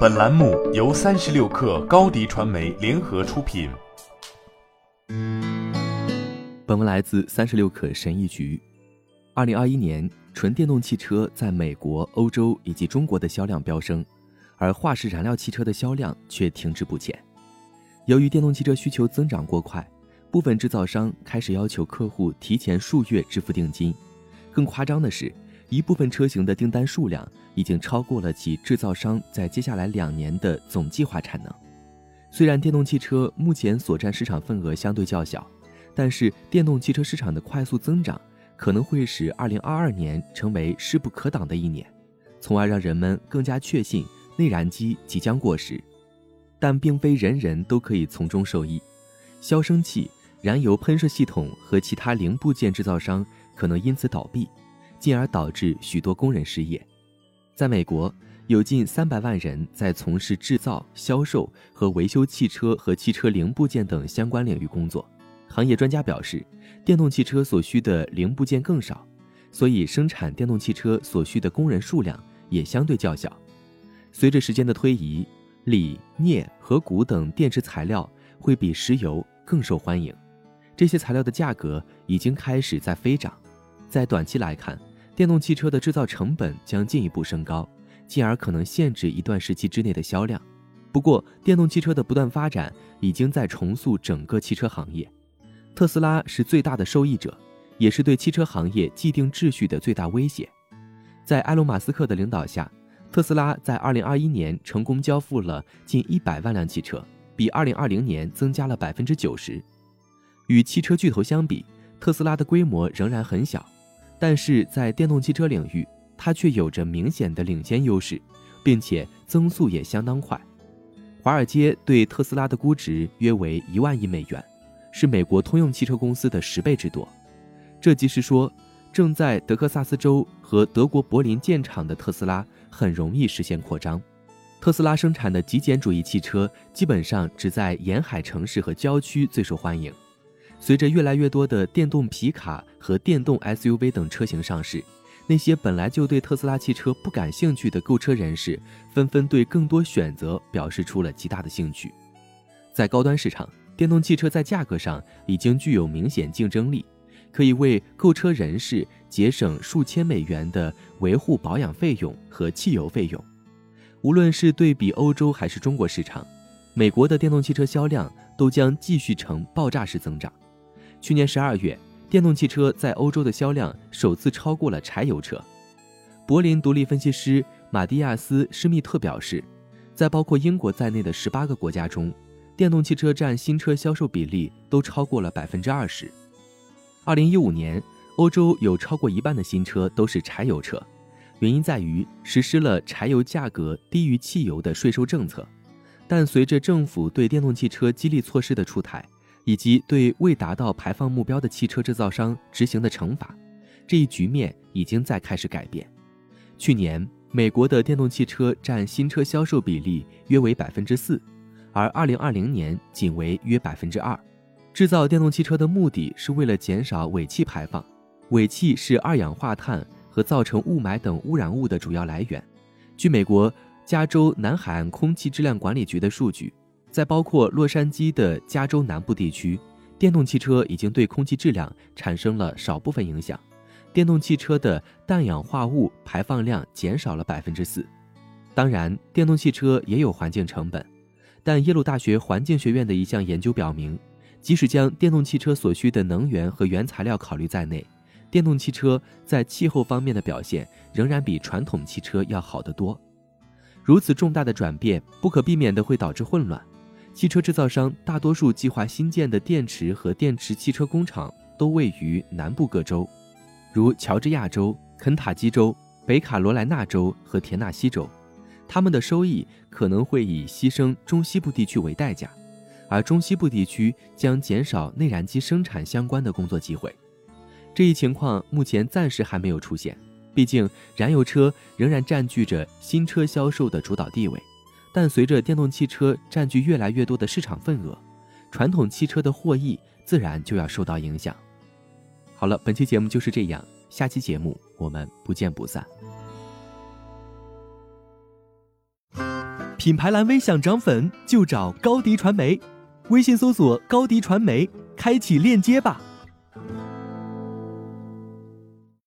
本栏目由三十六氪高低传媒联合出品。本文来自三十六氪神译局。二零二一年，纯电动汽车在美国、欧洲以及中国的销量飙升，而化石燃料汽车的销量却停滞不前。由于电动汽车需求增长过快，部分制造商开始要求客户提前数月支付定金。更夸张的是，一部分车型的订单数量已经超过了其制造商在接下来两年的总计划产能。虽然电动汽车目前所占市场份额相对较小，但是电动汽车市场的快速增长可能会使2022年成为势不可挡的一年，从而让人们更加确信内燃机即将过时。但并非人人都可以从中受益，消声器、燃油喷射系统和其他零部件制造商可能因此倒闭。进而导致许多工人失业。在美国，有近三百万人在从事制造、销售和维修汽车和汽车零部件等相关领域工作。行业专家表示，电动汽车所需的零部件更少，所以生产电动汽车所需的工人数量也相对较小。随着时间的推移，锂、镍和钴等电池材料会比石油更受欢迎，这些材料的价格已经开始在飞涨。在短期来看，电动汽车的制造成本将进一步升高，进而可能限制一段时期之内的销量。不过，电动汽车的不断发展已经在重塑整个汽车行业。特斯拉是最大的受益者，也是对汽车行业既定秩序的最大威胁。在埃隆·马斯克的领导下，特斯拉在2021年成功交付了近100万辆汽车，比2020年增加了90%。与汽车巨头相比，特斯拉的规模仍然很小。但是在电动汽车领域，它却有着明显的领先优势，并且增速也相当快。华尔街对特斯拉的估值约为一万亿美元，是美国通用汽车公司的十倍之多。这即是说，正在德克萨斯州和德国柏林建厂的特斯拉很容易实现扩张。特斯拉生产的极简主义汽车基本上只在沿海城市和郊区最受欢迎。随着越来越多的电动皮卡和电动 SUV 等车型上市，那些本来就对特斯拉汽车不感兴趣的购车人士，纷纷对更多选择表示出了极大的兴趣。在高端市场，电动汽车在价格上已经具有明显竞争力，可以为购车人士节省数千美元的维护保养费用和汽油费用。无论是对比欧洲还是中国市场，美国的电动汽车销量都将继续呈爆炸式增长。去年十二月，电动汽车在欧洲的销量首次超过了柴油车。柏林独立分析师马蒂亚斯·施密特表示，在包括英国在内的十八个国家中，电动汽车占新车销售比例都超过了百分之二十。二零一五年，欧洲有超过一半的新车都是柴油车，原因在于实施了柴油价格低于汽油的税收政策。但随着政府对电动汽车激励措施的出台，以及对未达到排放目标的汽车制造商执行的惩罚，这一局面已经在开始改变。去年，美国的电动汽车占新车销售比例约为百分之四，而二零二零年仅为约百分之二。制造电动汽车的目的是为了减少尾气排放，尾气是二氧化碳和造成雾霾等污染物的主要来源。据美国加州南海岸空气质量管理局的数据。在包括洛杉矶的加州南部地区，电动汽车已经对空气质量产生了少部分影响。电动汽车的氮氧化物排放量减少了百分之四。当然，电动汽车也有环境成本，但耶鲁大学环境学院的一项研究表明，即使将电动汽车所需的能源和原材料考虑在内，电动汽车在气候方面的表现仍然比传统汽车要好得多。如此重大的转变，不可避免地会导致混乱。汽车制造商大多数计划新建的电池和电池汽车工厂都位于南部各州，如乔治亚州、肯塔基州、北卡罗来纳州和田纳西州。他们的收益可能会以牺牲中西部地区为代价，而中西部地区将减少内燃机生产相关的工作机会。这一情况目前暂时还没有出现，毕竟燃油车仍然占据着新车销售的主导地位。但随着电动汽车占据越来越多的市场份额，传统汽车的获益自然就要受到影响。好了，本期节目就是这样，下期节目我们不见不散。品牌蓝 V 想涨粉就找高迪传媒，微信搜索高迪传媒，开启链接吧。